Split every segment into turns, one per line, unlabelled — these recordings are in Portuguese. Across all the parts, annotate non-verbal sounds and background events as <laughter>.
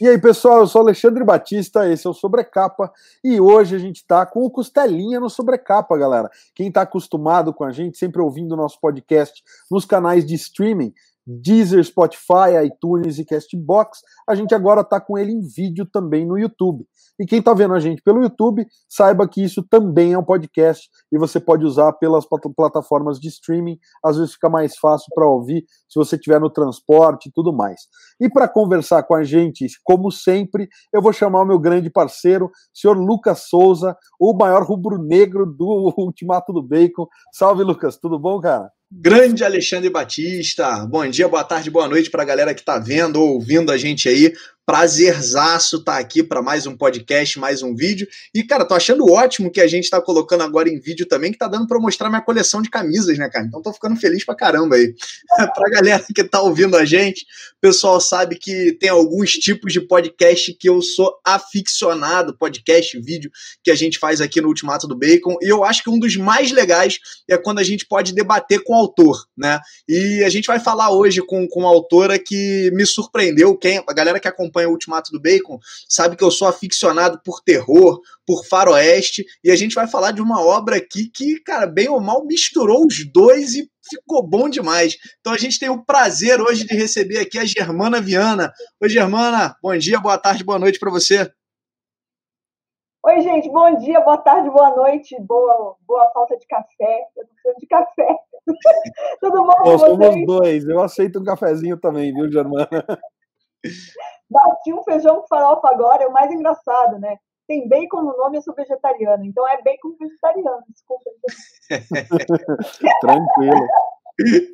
E aí, pessoal, eu sou Alexandre Batista, esse é o Sobrecapa, e hoje a gente está com o Costelinha no Sobrecapa, galera. Quem está acostumado com a gente, sempre ouvindo o nosso podcast nos canais de streaming, Deezer, Spotify, iTunes e Castbox. A gente agora está com ele em vídeo também no YouTube. E quem está vendo a gente pelo YouTube, saiba que isso também é um podcast e você pode usar pelas plataformas de streaming. Às vezes fica mais fácil para ouvir se você estiver no transporte e tudo mais. E para conversar com a gente, como sempre, eu vou chamar o meu grande parceiro, senhor Lucas Souza, o maior rubro-negro do <laughs> Ultimato do Bacon. Salve, Lucas, tudo bom, cara?
Grande Alexandre Batista. Bom dia, boa tarde, boa noite para a galera que está vendo ou ouvindo a gente aí. Prazerzaço estar tá aqui para mais um podcast, mais um vídeo. E, cara, tô achando ótimo que a gente está colocando agora em vídeo também, que tá dando para mostrar minha coleção de camisas, né, cara? Então tô ficando feliz pra caramba aí. <laughs> pra galera que tá ouvindo a gente, o pessoal sabe que tem alguns tipos de podcast que eu sou aficionado, podcast, vídeo que a gente faz aqui no Ultimato do Bacon. E eu acho que um dos mais legais é quando a gente pode debater com o autor, né? E a gente vai falar hoje com, com uma autora que me surpreendeu. Quem, a galera que acompanha acompanha o Ultimato do Bacon sabe que eu sou aficionado por terror, por faroeste, e a gente vai falar de uma obra aqui que, cara, bem ou mal misturou os dois e ficou bom demais. Então a gente tem o prazer hoje de receber aqui a Germana Viana. Oi, Germana, bom dia, boa tarde, boa noite para você.
Oi, gente, bom dia, boa tarde, boa noite, boa, boa falta de café. Eu tô precisando de café. <laughs> Tudo bom vocês?
Somos dois, eu aceito um cafezinho também, viu, Germana?
Bati um feijão com farofa agora, é o mais engraçado, né? Tem bacon no nome, eu sou vegetariana. Então é bacon vegetariano, desculpa. <laughs>
Tranquilo.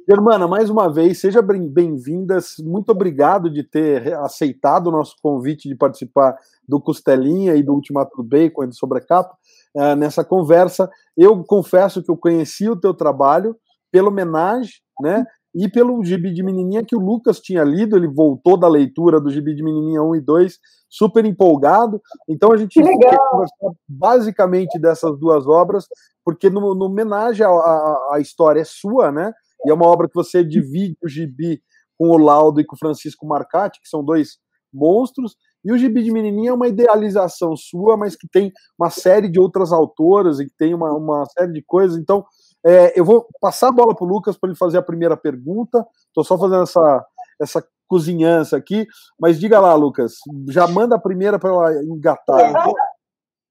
Germana, mais uma vez, seja bem-vinda. Muito obrigado de ter aceitado o nosso convite de participar do Costelinha e do Ultimato do Bacon e do Sobrecapa uh, nessa conversa. Eu confesso que eu conheci o teu trabalho pela homenagem, né? E pelo Gibi de Menininha que o Lucas tinha lido, ele voltou da leitura do Gibi de Menininha 1 e 2, super empolgado. Então a gente vai conversar basicamente dessas duas obras, porque no, no homenagem a, a, a, história é sua, né? E é uma obra que você divide o Gibi com o Laudo e com o Francisco Marcati, que são dois monstros. E o Gibi de Menininha é uma idealização sua, mas que tem uma série de outras autoras e que tem uma, uma série de coisas. Então, é, eu vou passar a bola para o Lucas para ele fazer a primeira pergunta. Estou só fazendo essa, essa cozinhança aqui. Mas diga lá, Lucas, já manda a primeira para ela engatar.
Eu vou,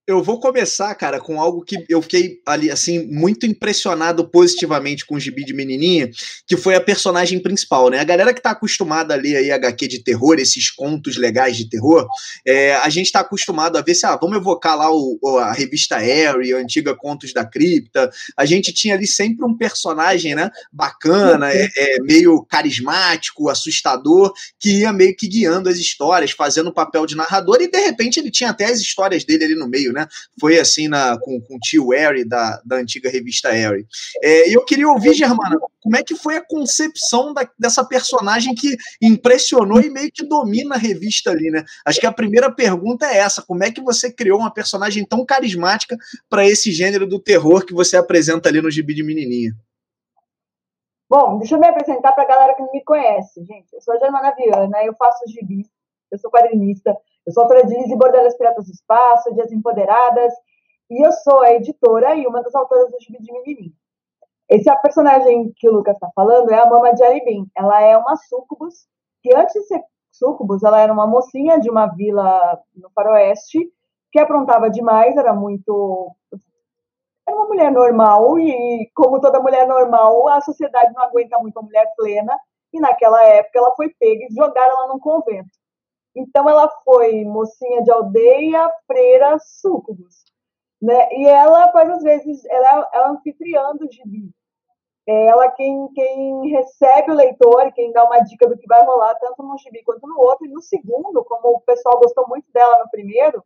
eu vou começar, cara, com algo que eu fiquei ali, assim, muito impressionado positivamente com o gibi de menininha, que foi a personagem principal, né? A galera que tá acostumada a ler aí HQ de terror, esses contos legais de terror, é, a gente tá acostumado a ver se, ah, vamos evocar lá o, a revista Harry, a antiga Contos da Cripta. A gente tinha ali sempre um personagem, né, bacana, é, é, meio carismático, assustador, que ia meio que guiando as histórias, fazendo o papel de narrador, e de repente ele tinha até as histórias dele ali no meio, né? Né? Foi assim na, com, com o tio Harry da, da antiga revista Harry. É, e eu queria ouvir, Germana, como é que foi a concepção da, dessa personagem que impressionou e meio que domina a revista ali, né? Acho que a primeira pergunta é essa: como é que você criou uma personagem tão carismática para esse gênero do terror que você apresenta ali no Gibi de Menininha?
Bom, deixa eu me apresentar para a galera que não me conhece, gente. Eu sou a Germana Viana, eu faço gibis, eu sou quadrinista, eu sou autora de Liz e Bordelas Piratas do Espaço, Dias Empoderadas, e eu sou a editora e uma das autoras do Gibi de Menininho. Esse é a personagem que o Lucas está falando, é a Mama de Aribim. Ela é uma sucubus, que antes de ser sucubus, ela era uma mocinha de uma vila no faroeste, que aprontava demais, era muito... Era uma mulher normal, e como toda mulher normal, a sociedade não aguenta muito a mulher plena, e naquela época ela foi pega e jogaram ela num convento. Então ela foi mocinha de aldeia, freira, súcubus. Né? E ela faz às vezes, ela é, é anfitriã do gibi. É ela quem, quem recebe o leitor quem dá uma dica do que vai rolar, tanto no gibi quanto no outro. E no segundo, como o pessoal gostou muito dela no primeiro,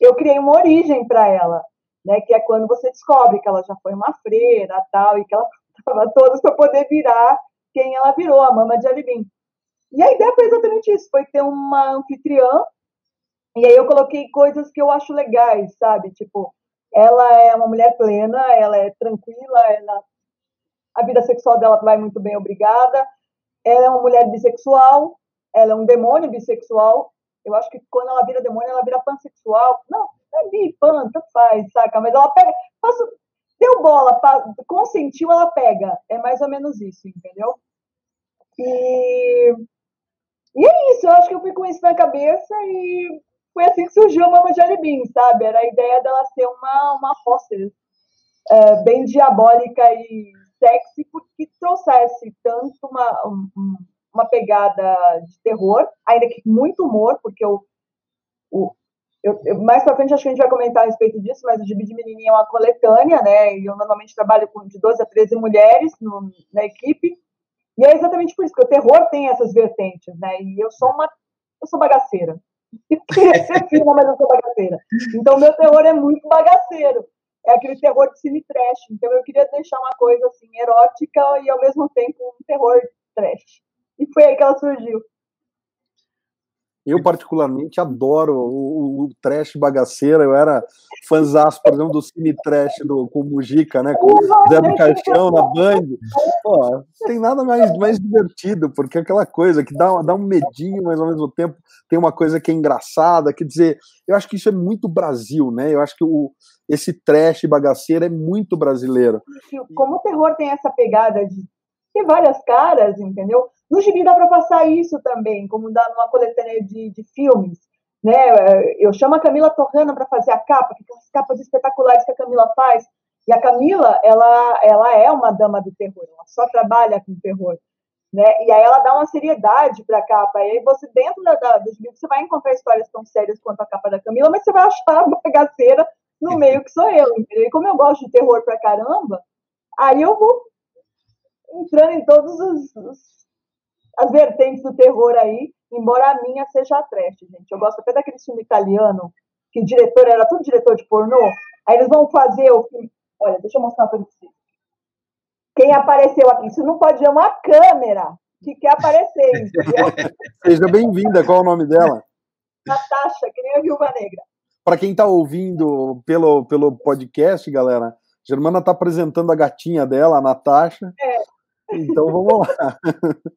eu criei uma origem para ela, né? que é quando você descobre que ela já foi uma freira tal, e que ela <laughs> estava todas para poder virar quem ela virou, a mama de Alibim. E a ideia foi exatamente isso, foi ter uma anfitriã, e aí eu coloquei coisas que eu acho legais, sabe? Tipo, ela é uma mulher plena, ela é tranquila, ela, a vida sexual dela vai muito bem, obrigada. Ela é uma mulher bissexual, ela é um demônio bissexual, Eu acho que quando ela vira demônio, ela vira pansexual. Não, é bi, pan, tanto faz, saca? Mas ela pega. Faço, deu bola, consentiu, ela pega. É mais ou menos isso, entendeu? E, e é isso, eu acho que eu fui com isso na cabeça e foi assim que surgiu a Mama Jelly sabe? Era a ideia dela ser uma, uma hostess é, bem diabólica e sexy, porque trouxesse tanto uma, uma pegada de terror, ainda que muito humor, porque eu, o, eu, eu, mais pra frente acho que a gente vai comentar a respeito disso, mas o Gibi de Menininha é uma coletânea, né? E eu normalmente trabalho com de 12 a 13 mulheres no, na equipe. E é exatamente por isso que o terror tem essas vertentes, né? E eu sou uma eu sou bagaceira. <laughs> Eu queria ser fina, mas eu sou bagaceira. Então meu terror é muito bagaceiro. É aquele terror de cine trash. Então eu queria deixar uma coisa assim erótica e ao mesmo tempo um terror trash. E foi aí que ela surgiu.
Eu, particularmente, adoro o, o, trash bagaceira. Eu era fãzão, por exemplo, do cine trash do, com o Mujica, né? Com o Zé do Caixão na Band. Pô, tem nada mais, mais divertido, porque é aquela coisa que dá, dá um medinho, mas ao mesmo tempo tem uma coisa que é engraçada. Quer dizer, eu acho que isso é muito Brasil, né? Eu acho que o, esse trash bagaceira é muito brasileiro.
Como o terror tem essa pegada de ter várias caras, entendeu? No gibi dá para passar isso também, como dá numa coletânea de, de filmes. Né? Eu chamo a Camila Torrana para fazer a capa, que são as capas espetaculares que a Camila faz. E a Camila, ela, ela é uma dama do terror, ela só trabalha com terror. Né? E aí ela dá uma seriedade para a capa. E aí você, dentro da, da, dos livros, você vai encontrar histórias tão sérias quanto a capa da Camila, mas você vai achar a bagaceira no meio que sou eu. Entendeu? E como eu gosto de terror pra caramba, aí eu vou entrando em os as vertentes do terror aí, embora a minha seja a trash, gente. Eu gosto até daquele filme italiano, que o diretor era tudo diretor de pornô, aí eles vão fazer o filme. Olha, deixa eu mostrar para vocês. Quem apareceu aqui? Isso não pode ser uma câmera que quer aparecer, <laughs>
Seja bem-vinda, qual é o nome dela?
Natasha, que nem a Viúva Negra.
Para quem está ouvindo pelo, pelo podcast, galera, a Germana está apresentando a gatinha dela, a Natasha. É. Então vamos lá. <laughs>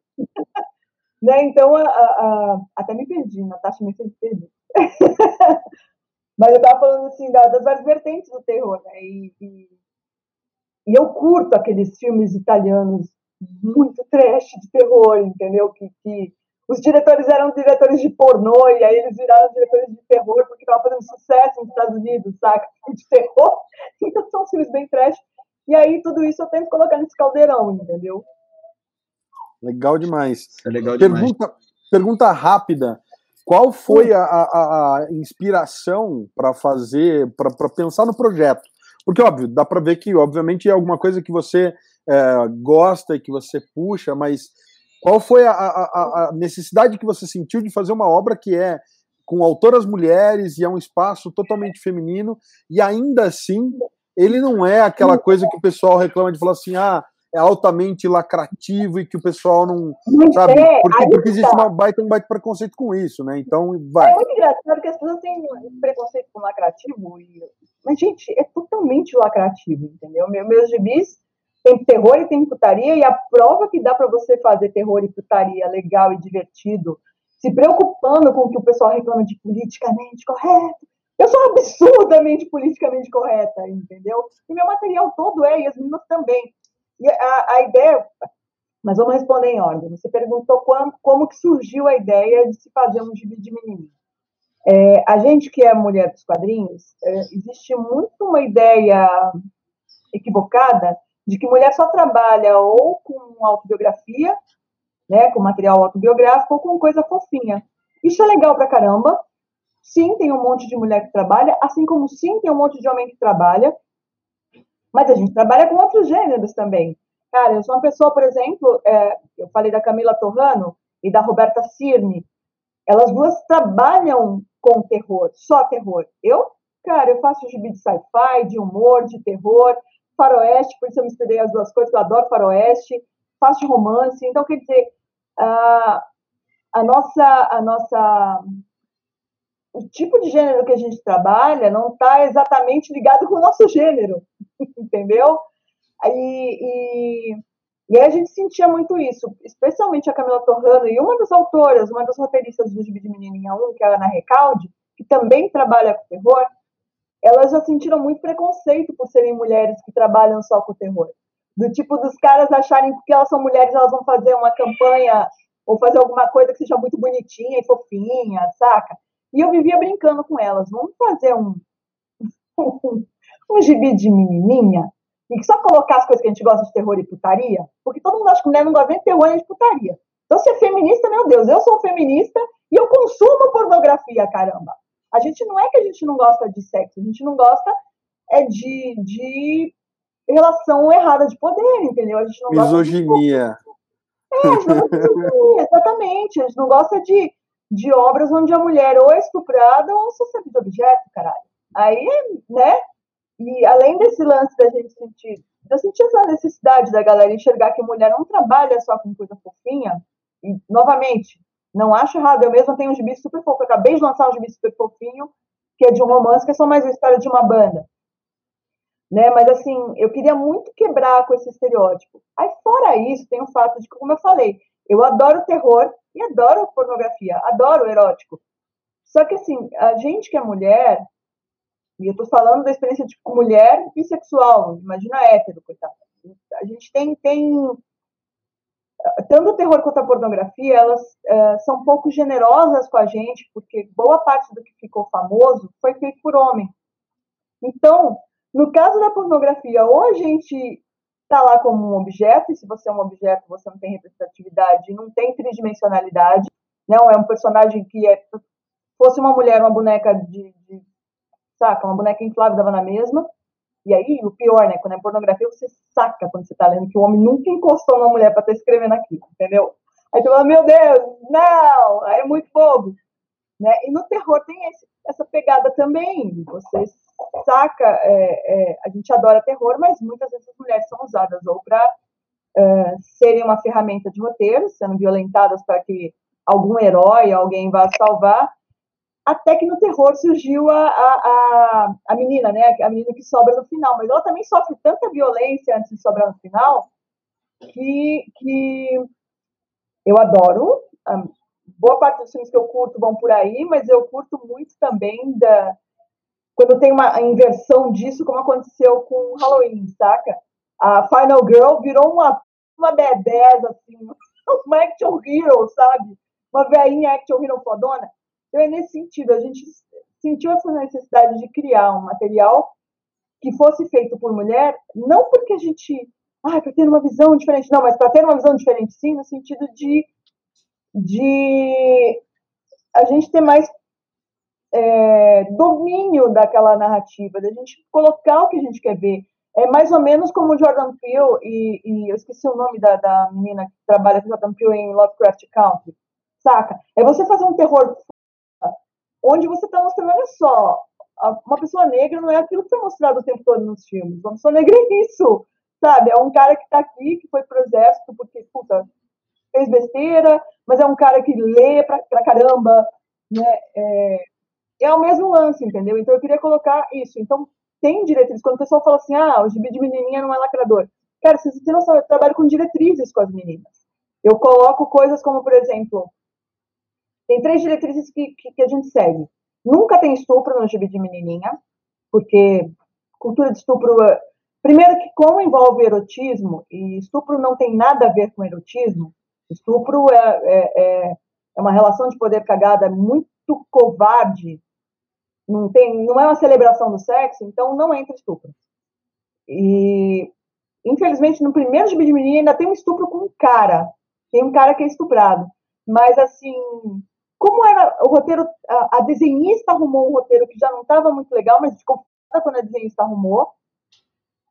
né? Então, a, a, até me perdi, Natasha me fez perder. <laughs> Mas eu estava falando assim das várias vertentes do terror, né? E, e, e, eu curto aqueles filmes italianos muito trash de terror, entendeu? Que, que os diretores eram diretores de pornô e aí eles viraram diretores de terror porque estavam fazendo sucesso nos Estados Unidos, saca? De terror. <laughs> Então são filmes bem trash. E aí tudo isso eu tento colocar nesse caldeirão, entendeu?
Legal demais.
É legal demais.
Pergunta, pergunta rápida. Qual foi a, a, a inspiração para fazer, para pensar no projeto? Porque, óbvio, dá para ver que, obviamente, é alguma coisa que você é, gosta e que você puxa, mas qual foi a, a, a, necessidade que você sentiu de fazer uma obra que é com autoras mulheres e é um espaço totalmente feminino e ainda assim ele não é aquela coisa que o pessoal reclama de falar assim, ah, é altamente lacrativo e que o pessoal não, não sabe, é, porque, porque existe tá. uma baita, um baita preconceito com isso, né? Então, vai.
É muito engraçado que as pessoas têm preconceito com lacrativo, e... mas, gente, é totalmente lacrativo, entendeu? Meus gibis tem terror e tem putaria, e a prova que dá para você fazer terror e putaria legal e divertido, se preocupando com o que o pessoal reclama de politicamente correto, eu sou absurdamente politicamente correta, entendeu? E meu material todo é, e as meninas também. E a, a ideia, mas vamos responder em ordem. Você perguntou como, como que surgiu a ideia de se fazer um gibi de menininho. É, a gente que é mulher dos quadrinhos, é, existe muito uma ideia equivocada de que mulher só trabalha ou com autobiografia, né, com material autobiográfico, ou com coisa fofinha. Isso é legal pra caramba. Sim, tem um monte de mulher que trabalha, assim como sim, tem um monte de homem que trabalha. Mas a gente trabalha com outros gêneros também. Cara, eu sou uma pessoa, por exemplo, é, eu falei da Camila Torrano e da Roberta Cirne. Elas duas trabalham com terror, só terror. Eu, cara, eu faço gibi de sci-fi, de humor, de terror, faroeste, por isso eu misturei as duas coisas, eu adoro faroeste, faço romance. Então, quer dizer, a, a nossa, a nossa o tipo de gênero que a gente trabalha não está exatamente ligado com o nosso gênero, <laughs> entendeu? E, e, E aí a gente sentia muito isso, especialmente a Camila Torrano e uma das autoras, uma das roteiristas do Gibi de Menininha 1, que é a Ana Recalde, que também trabalha com terror, elas já sentiram muito preconceito por serem mulheres que trabalham só com terror. Do tipo dos caras acharem que elas são mulheres, elas vão fazer uma campanha ou fazer alguma coisa que seja muito bonitinha e fofinha, saca? E eu vivia brincando com elas. Vamos fazer um, <laughs> um, um gibi de menininha e só colocar as coisas que a gente gosta de terror e putaria? Porque todo mundo acha que mulher não gosta nem de terror nem de putaria. Então, ser feminista, meu Deus, eu sou feminista e eu consumo pornografia, caramba. A gente não é que a gente não gosta de sexo, a gente não gosta é de, de relação errada de poder, entendeu? A gente não
misoginia.
Gosta de... <laughs> É, misoginia, exatamente. A gente não gosta de, de obras onde a mulher ou é estuprada ou serve de objeto, caralho. Aí, né? E além desse lance da gente sentir, eu senti essa necessidade da galera enxergar que mulher não trabalha só com coisa fofinha, e, novamente, não acho errado, eu mesma tenho um gibi super fofo, eu acabei de lançar um gibi super fofinho, que é de um romance, que é só mais uma história de uma banda. Né? Mas assim, eu queria muito quebrar com esse estereótipo. Aí, fora isso, tem o fato de como eu falei, eu adoro terror e adoro pornografia, adoro erótico. Só que assim, a gente que é mulher, e eu estou falando da experiência de mulher bissexual, imagina hétero, coitado. A gente tem, tem tanto o terror quanto a pornografia, elas uh, são um pouco generosas com a gente, porque boa parte do que ficou famoso foi feito por homem. Então, no caso da pornografia, ou a gente está lá como um objeto, e se você é um objeto, você não tem representatividade, não tem tridimensionalidade, não é um personagem que é fosse uma mulher, uma boneca de, de saca? Uma boneca inflável dava na mesma. E aí, o pior, né? Quando é pornografia, você saca quando você tá lendo que o homem nunca encostou numa mulher para estar tá escrevendo aquilo, entendeu? Aí você fala, meu Deus, não! Aí é muito bobo. Né? E no terror tem esse, essa pegada também. Você saca, é, é, a gente adora terror, mas muitas vezes as mulheres são usadas ou para é, serem uma ferramenta de roteiro, sendo violentadas para que algum herói, alguém vá salvar, até que no terror surgiu a, a, a, menina, né? A menina que sobra no final. Mas ela também sofre tanta violência antes de sobrar no final que, que eu adoro. Boa parte dos filmes que eu curto vão por aí, mas eu curto muito também da quando tem uma inversão disso, como aconteceu com Halloween, saca? A Final Girl virou uma, uma B10, assim, <laughs> uma action hero, sabe? Uma velhinha action hero fodona. Então, é nesse sentido, a gente sentiu essa necessidade de criar um material que fosse feito por mulher, não porque a gente, ah, para ter uma visão diferente, não, mas para ter uma visão diferente, sim, no sentido de, de a gente ter mais é, domínio daquela narrativa, da gente colocar o que a gente quer ver. É mais ou menos como Jordan Peele, e, e eu esqueci o nome da, da menina que trabalha com Jordan Peele em Lovecraft Country, saca? É você fazer um terror onde você está mostrando, olha só, uma pessoa negra não é aquilo que foi mostrado o tempo todo nos filmes. Uma pessoa negra é isso, sabe? É um cara que está aqui, que foi pro exército porque, puta, fez besteira, mas é um cara que lê pra, pra caramba, né? É, é o mesmo lance, entendeu? Então eu queria colocar isso. Então tem diretrizes. Quando o pessoal fala assim, ah, o gibi de menininha não é lacrador. Cara, vocês têm noção, eu trabalho com diretrizes com as meninas. Eu coloco coisas como, por exemplo, tem três diretrizes que, que, que a gente segue. Nunca tem estupro no gibi de menininha, porque cultura de estupro. É, primeiro, que como envolve erotismo, e estupro não tem nada a ver com erotismo, estupro é, é, é, é uma relação de poder cagada muito covarde, não, tem, não é uma celebração do sexo, então não entra estupro. E, infelizmente, no primeiro de menina ainda tem um estupro com um cara, tem um cara que é estuprado. Mas, assim, como era o roteiro, a, a desenhista arrumou um roteiro que já não estava muito legal, mas ficou quando a desenhista arrumou.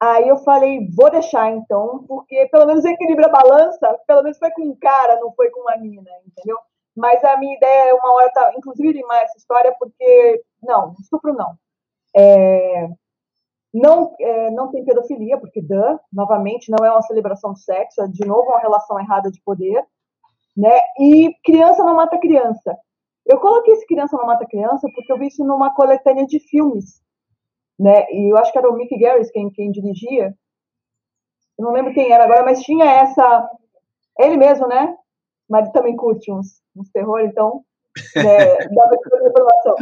Aí eu falei, vou deixar então, porque pelo menos equilibra a balança, pelo menos foi com um cara, não foi com uma mina, entendeu? Mas a minha ideia é uma hora, tá, inclusive, limar essa história, porque, não, estupro não. É, não, é, não tem pedofilia, porque, duh, novamente, não é uma celebração de sexo, é de novo uma relação errada de poder né? E criança não mata criança. Eu coloquei esse criança não mata criança porque eu vi isso numa coletânea de filmes, né? E eu acho que era o Mick Garris quem, quem dirigia. Eu não lembro quem era agora, mas tinha essa. Ele mesmo, né? Mas também curte uns, uns terror, então é, informação.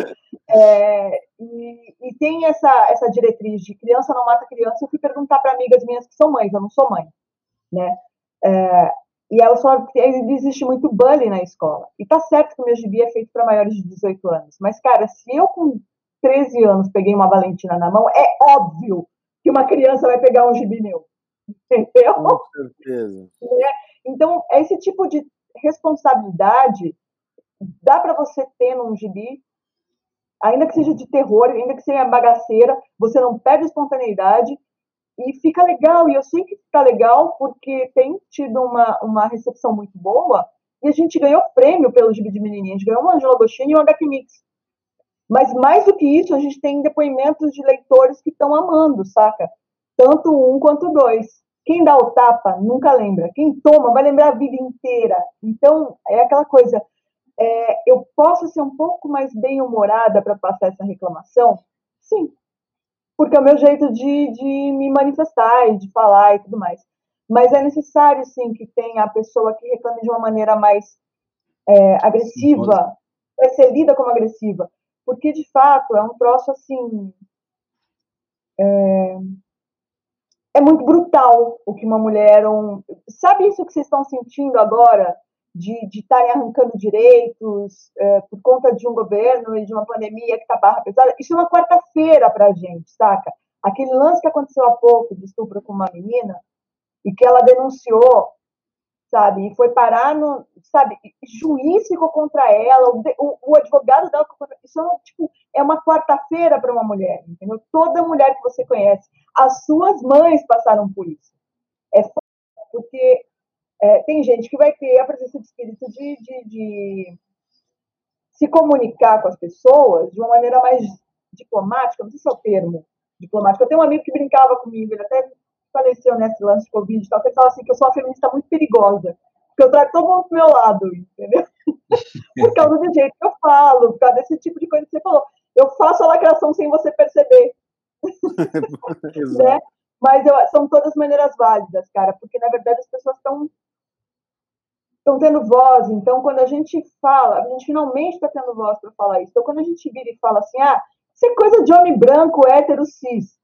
É, e, e, tem essa, essa diretriz de criança não mata criança. Eu fui perguntar para amigas minhas que são mães, eu não sou mãe, né? É, e elas falaram que existe muito bullying na escola. E tá certo que o meu gibi é feito para maiores de 18 anos. Mas, cara, se eu com 13 anos peguei uma Valentina na mão, é óbvio que uma criança vai pegar um gibi meu. <laughs> Entendeu? Com certeza. Né? Então, esse tipo de responsabilidade dá para você ter num gibi, ainda que seja de terror, ainda que seja bagaceira, você não perde espontaneidade e fica legal. E eu sei que fica legal porque tem tido uma, uma recepção muito boa e a gente ganhou prêmio pelo gibi de menininha. A gente ganhou uma Angela Agostini e um HQ Mix. Mas mais do que isso, a gente tem depoimentos de leitores que estão amando, saca? Tanto um quanto dois. Quem dá o tapa nunca lembra. Quem toma vai lembrar a vida inteira. Então, é aquela coisa é, eu posso ser um pouco mais bem-humorada para passar essa reclamação? Sim, porque é o meu jeito de, de me manifestar e de falar e tudo mais. Mas é necessário, sim, que tenha a pessoa que reclame de uma maneira mais é, agressiva, vai ser lida como agressiva, porque de fato é um troço assim. É, é muito brutal o que uma mulher. Um, sabe isso que vocês estão sentindo agora? De estarem arrancando direitos é, por conta de um governo e de uma pandemia que está barra pesada, isso é uma quarta-feira para a gente, saca? Aquele lance que aconteceu há pouco de estupro com uma menina e que ela denunciou, sabe? E foi parar no, sabe? Juiz ficou contra ela, o, o, o advogado dela ficou contra Isso é, uma, tipo, é uma quarta-feira para uma mulher, entendeu? Toda mulher que você conhece, as suas mães passaram por isso. É porque é, tem gente que vai ter a presença de espírito de, de, de, se comunicar com as pessoas de uma maneira mais diplomática, não sei se é o termo diplomático. Eu tenho um amigo que brincava comigo, ele até faleceu nesse lance de Covid e tal, que ele fala assim que eu sou uma feminista muito perigosa, porque eu trago todo mundo pro meu lado, entendeu? <laughs> por causa do jeito que eu falo, por causa desse tipo de coisa que você falou. Eu faço a lacração sem você perceber. <laughs> <laughs> né? Mas eu, são todas maneiras válidas, cara, porque na verdade as pessoas estão estão tendo voz. Então, quando a gente fala, a gente finalmente está tendo voz para falar isso. Então, quando a gente vira e fala assim, ah, isso é coisa de homem branco, hétero, cis.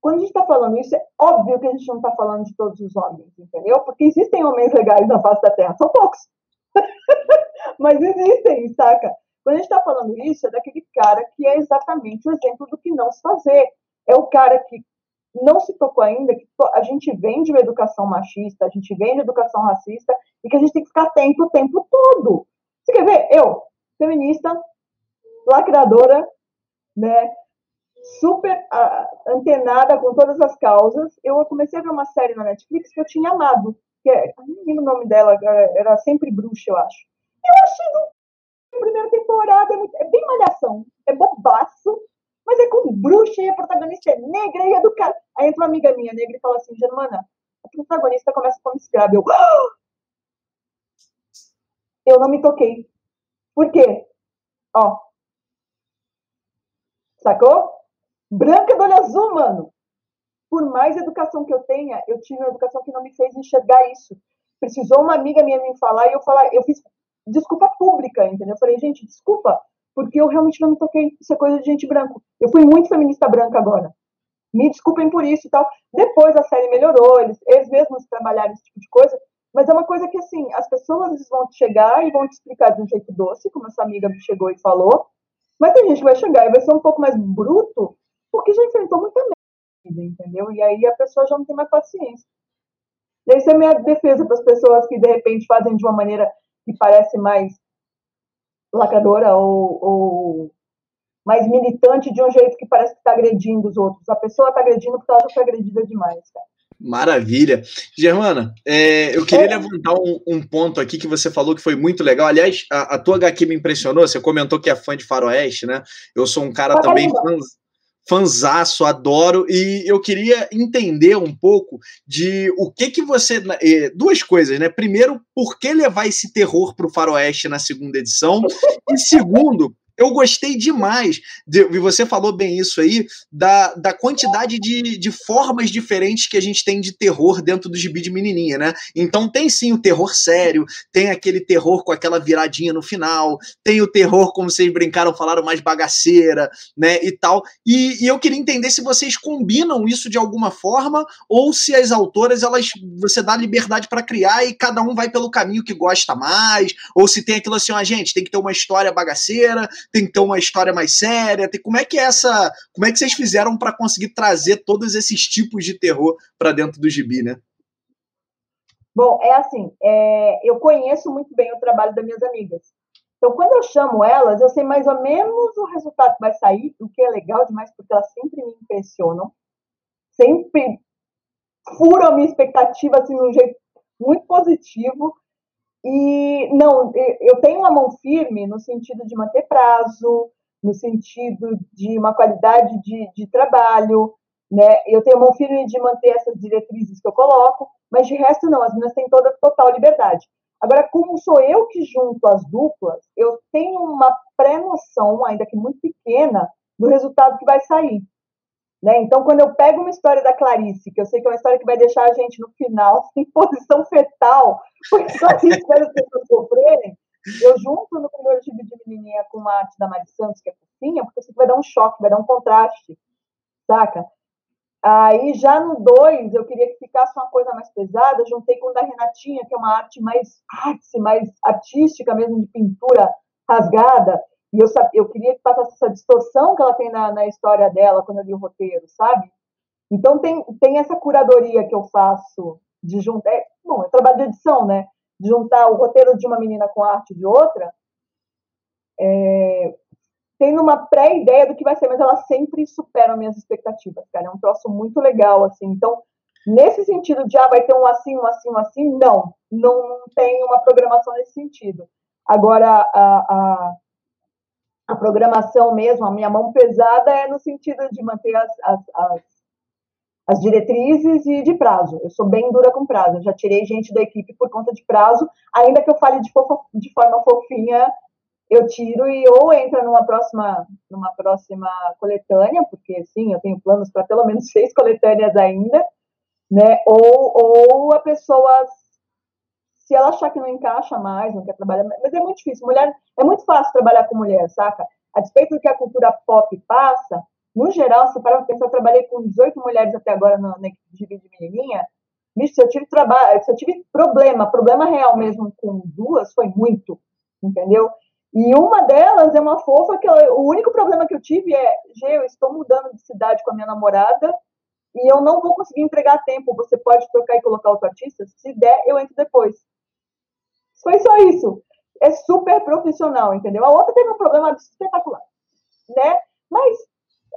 Quando a gente está falando isso, é óbvio que a gente não está falando de todos os homens, entendeu? Porque existem homens legais na face da Terra, são poucos. <laughs> Mas existem, saca? Quando a gente está falando isso, é daquele cara que é exatamente o exemplo do que não se fazer. É o cara que não se tocou ainda que a gente vem de uma educação machista, a gente vem de educação racista e que a gente tem que ficar atento o tempo todo. Você quer ver? Eu, feminista, lacradora, né, super uh, antenada com todas as causas, eu comecei a ver uma série na Netflix que eu tinha amado, que é, não lembro o nome dela, era sempre bruxa, eu acho. Eu achei do primeira temporada, é, é bem malhação, é bobaço, mas é com bruxa e a protagonista é negra e do cara. Aí entra uma amiga minha negra e fala assim, Germana, a protagonista começa como escrava. Eu, ah! <gasps> eu não me toquei. Por quê? Ó. Sacou? Branca do olho azul, mano. Por mais educação que eu tenha, eu tive uma educação que não me fez enxergar isso. Precisou uma amiga minha me falar e eu falar, eu fiz desculpa pública, entendeu? Eu falei, gente, desculpa, porque eu realmente não me toquei. Isso é coisa de gente branca. Eu fui muito feminista branca agora. Me desculpem por isso e tal. Depois a série melhorou, eles, eles mesmos trabalharam esse tipo de coisa, mas é uma coisa que, assim, as pessoas vão chegar e vão te explicar de um jeito doce, como essa amiga chegou e falou, mas tem gente que vai chegar e vai ser um pouco mais bruto, porque já enfrentou muita merda, entendeu? E aí a pessoa já não tem mais paciência. Essa é a minha defesa para as pessoas que, de repente, fazem de uma maneira que parece mais lacradora ou, ou mais militante de um jeito que parece que está agredindo os outros. A pessoa está agredindo porque ela já foi agredida demais, cara.
Maravilha. Germana, é, eu queria é. levantar um, um, ponto aqui que você falou que foi muito legal. Aliás, a, a, tua HQ me impressionou. Você comentou que é fã de Faroeste, né? Eu sou um cara também fã, fanzaço, adoro, e eu queria entender um pouco de o que que você. Eh, duas coisas, né? Primeiro, por que levar esse terror para o Faroeste na segunda edição? E segundo, eu gostei demais, de, e você falou bem isso aí, da, da quantidade de, de formas diferentes que a gente tem de terror dentro do gibi de menininha, né? Então tem sim o terror sério, tem aquele terror com aquela viradinha no final, tem o terror, como vocês brincaram, falaram, mais bagaceira, né, e tal. E, e eu queria entender se vocês combinam isso de alguma forma ou se as autoras, elas você dá liberdade para criar e cada um vai pelo caminho que gosta mais, ou se tem aquilo assim, ó, gente, tem que ter uma história bagaceira, tem que ter uma história mais séria. Tem, como é que é essa. Como é que vocês fizeram para conseguir trazer todos esses tipos de terror para dentro do gibi, né?
Bom, é assim, é, eu conheço muito bem o trabalho das minhas amigas. Então, quando eu chamo elas, eu sei mais ou menos o resultado que vai sair, o que é legal demais, porque elas sempre me impressionam, sempre furam a minha expectativa assim, de um jeito muito positivo. E não, eu tenho uma mão firme no sentido de manter prazo, no sentido de uma qualidade de, de trabalho, né? Eu tenho mão firme de manter essas diretrizes que eu coloco, mas de resto não, as meninas têm toda total liberdade. Agora, como sou eu que junto as duplas, eu tenho uma pré-noção, ainda que muito pequena, do resultado que vai sair. Né? Então, quando eu pego uma história da Clarice, que eu sei que é uma história que vai deixar a gente no final <laughs> em posição fetal, porque só espera <laughs> as pessoas sofrerem, eu junto no primeiro tipo de menininha com uma arte da Mari Santos, que é fofinha, porque eu sei que vai dar um choque, vai dar um contraste, saca? Aí já no 2, eu queria que ficasse uma coisa mais pesada, juntei com o da Renatinha, que é uma arte mais arte, mais artística mesmo, de pintura rasgada. E eu, eu queria que passasse essa distorção que ela tem na, na história dela quando eu li o roteiro, sabe? Então tem, tem essa curadoria que eu faço de juntar. É, bom, é trabalho de edição, né? De juntar o roteiro de uma menina com a arte de outra. É, tendo uma pré-ideia do que vai ser, mas elas sempre superam minhas expectativas, cara. É um troço muito legal, assim. Então, nesse sentido de, ah, vai ter um assim, um assim, um assim, não. Não tem uma programação nesse sentido. Agora, a, a a programação mesmo, a minha mão pesada é no sentido de manter as, as, as, as, diretrizes e de prazo. Eu sou bem dura com prazo. Já tirei gente da equipe por conta de prazo, ainda que eu fale de, de forma fofinha, eu tiro e ou entra numa próxima, numa próxima coletânea, porque sim, eu tenho planos para pelo menos <laughs> seis coletâneas ainda, né? Ou, ou a pessoa se ela achar que não encaixa mais, não quer trabalhar, mas é muito difícil. Mulher, é muito fácil trabalhar com mulher, saca? A despeito do que a cultura pop passa, no geral, se parar para pensar, eu trabalhei com 18 mulheres até agora na, na equipe de menina. Bicho, se eu tive trabalho, se eu tive problema, problema real mesmo com duas, foi muito, entendeu? E uma delas é uma fofa que ela, o único problema que eu tive é, Gê, eu estou mudando de cidade com a minha namorada e eu não vou conseguir entregar tempo. Você pode trocar e colocar outro artista? Se der, eu entro depois. Foi só isso. É super profissional, entendeu? A outra teve um problema espetacular, né? Mas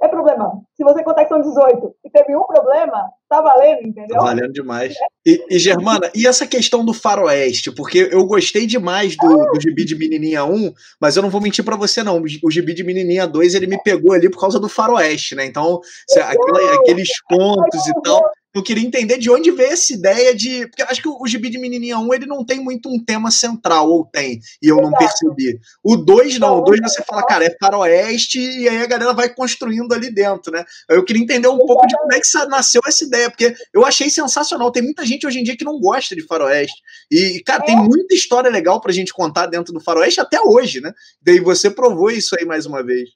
é problema. Se você contar que são 18 e teve um problema, tá valendo, entendeu? Tá
valendo demais. E, e Germana, e essa questão do faroeste? Porque eu gostei demais do, ah. do Gibi de Menininha 1, mas eu não vou mentir para você, não. O Gibi de Menininha 2, ele me pegou ali por causa do faroeste, né? Então, aquela, aqueles contos e tal eu queria entender de onde veio essa ideia de. Porque acho que o, Gibi de Menininha 1 ele não tem muito um tema central, ou tem, e eu não percebi. O 2 não, o 2 você fala, cara, é faroeste, e aí a galera vai construindo ali dentro, né? Eu queria entender um pouco de como é que nasceu essa ideia, porque eu achei sensacional. Tem muita gente hoje em dia que não gosta de faroeste. E, cara, tem é. muita história legal pra gente contar dentro do faroeste até hoje, né? Daí você provou isso aí mais uma vez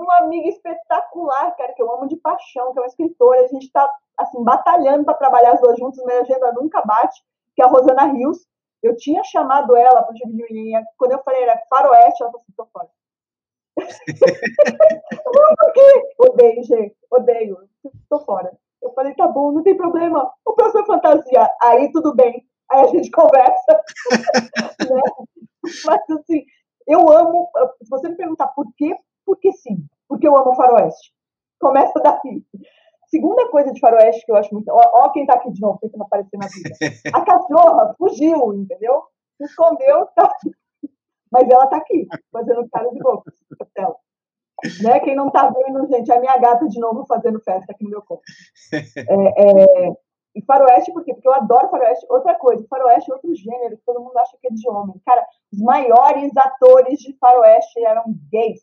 uma amiga espetacular, cara, que eu amo de paixão, que é uma escritora. A gente está assim, batalhando para trabalhar as duas juntas, minha agenda nunca bate, que é a Rosana Rios. Eu tinha chamado ela para o Menininha, quando eu falei era faroeste, ela falou assim, tô fora. <laughs> Odeio, gente, odeio, tô fora. Eu falei, tá bom, não tem problema, o próximo é fantasia. Aí tudo bem, aí a gente <laughs> conversa. <laughs> né? Mas assim, eu amo, se você me perguntar por quê, porque sim, porque eu amo faroeste. Começa daí. Segunda coisa de faroeste que eu acho muito. Ó, ó quem tá aqui de novo, tentando aparecer na vida. A cachorra fugiu, entendeu? Se escondeu, tá... mas ela tá aqui, fazendo cara de boca. Né? Quem não tá vendo, gente, é a minha gata de novo fazendo festa aqui no meu corpo. É, é... E faroeste por quê? Porque eu adoro faroeste. Outra coisa, faroeste é outro gênero que todo mundo acha que é de homem. Cara, os maiores atores de faroeste eram gays.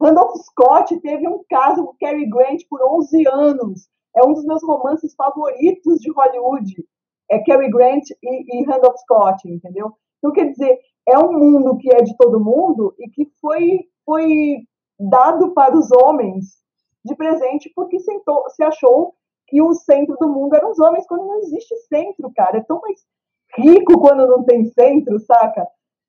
Randolph Scott teve um caso com Cary Grant por 11 anos. É um dos meus romances favoritos de Hollywood. É Cary Grant e, e Randolph Scott, entendeu? Então, quer dizer, é um mundo que é de todo mundo e que foi, foi dado para os homens de presente porque sentou, se achou que o centro do mundo eram os homens, quando não existe centro, cara. É tão mais rico quando não tem centro, saca?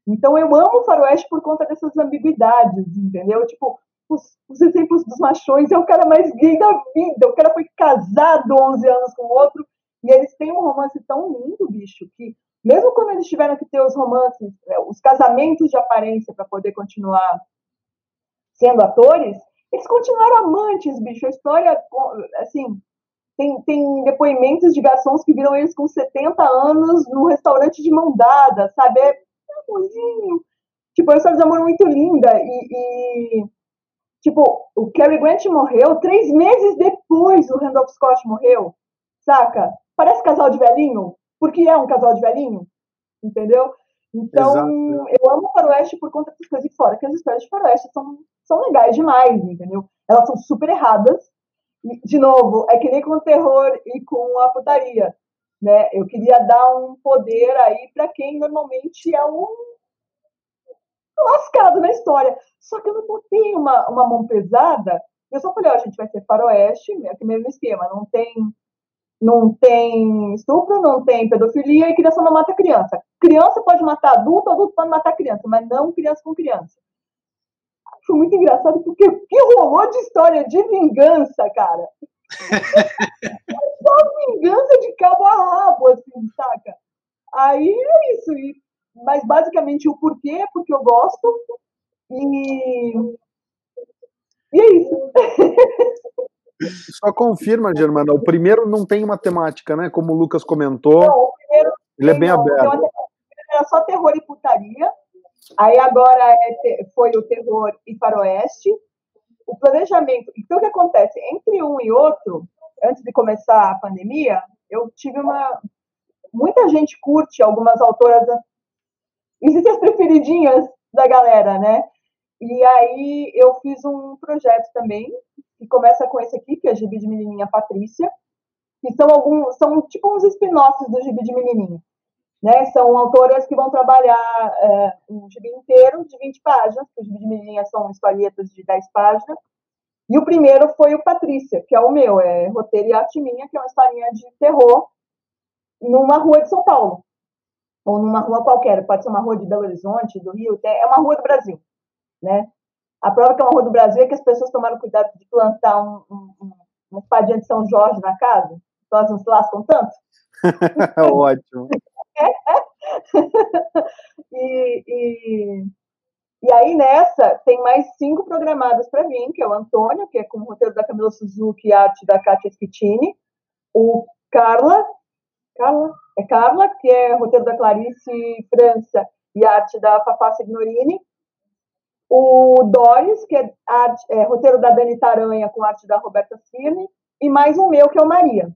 Então eu amo o faroeste por conta dessas ambiguidades, entendeu? Tipo, os, os, exemplos dos machões é o cara mais gay da vida. O cara foi casado 11 anos com o outro e eles têm um romance tão lindo, bicho, que mesmo quando eles tiveram que ter os romances, é, os casamentos de aparência para poder continuar sendo atores, eles continuaram amantes, bicho. A história, assim, tem, tem depoimentos de garçons que viram eles com 70 anos no restaurante de mão dada, sabe? É Tipo, é uma história de amor muito linda. E, e, tipo, o Cary Grant morreu três meses depois o Randolph Scott morreu, saca? Parece casal de velhinho, porque é um casal de velhinho, entendeu? Então, Exato. eu amo faroeste por conta das coisas de fora, que as histórias de faroeste são, são legais demais, entendeu? Elas são super erradas. E, de novo, é que nem com o terror e com a putaria, né? Eu queria dar um poder aí para quem normalmente é um lascado na história. Só que eu não botei uma, uma mão pesada. Eu só falei, ó, a gente vai ser faroeste, é o mesmo esquema, não tem não tem estupro, não tem pedofilia e criança não mata criança. Criança pode matar adulto, adulto pode matar criança, mas não criança com criança. Foi muito engraçado porque o que rolou de história de vingança, cara? <laughs> Só vingança de cabo a rabo, assim, saca? Aí é isso. E, mas basicamente o porquê é porque eu gosto. E, e é isso.
Só confirma, Germana, o primeiro não tem matemática, né? Como o Lucas comentou. Não, primeiro, ele é bem não, aberto.
Era só terror e putaria. Aí agora é, foi o terror e faroeste. O planejamento. Então, o que acontece? Entre um e outro, antes de começar a pandemia, eu tive uma. Muita gente curte algumas autoras. Existem as preferidinhas da galera, né? E aí eu fiz um projeto também que começa com esse aqui, que é Gibi de Menininha Patrícia, que são alguns, são tipo uns spin-offs do Gibi de Menininha. Né? São autoras que vão trabalhar é, um gibi inteiro de 20 páginas, porque o Gibi de Menininha são historietas de 10 páginas. E o primeiro foi o Patrícia, que é o meu, é Roteiro e Arte Minha, que é uma historinha de terror numa rua de São Paulo. Ou numa rua qualquer, pode ser uma rua de Belo Horizonte, do Rio, é uma rua do Brasil, né? A prova que é uma rua do Brasil é que as pessoas tomaram cuidado de plantar um, um, um, uma espadinha de São Jorge na casa, então elas não se lascam tanto. <laughs>
Ótimo. <laughs> <laughs>
e, e, e, aí nessa tem mais cinco programadas para vir, que é o Antônio, que é com o roteiro da Camila Suzuki e arte da Katia Schittini, o Carla, Carla, é Carla, que é roteiro da Clarice França e arte da Fafá Signorini, o Doris, que é, arte, é, roteiro da Dani Taranha com arte da Roberta Firme, e mais um meu, que é o Maria.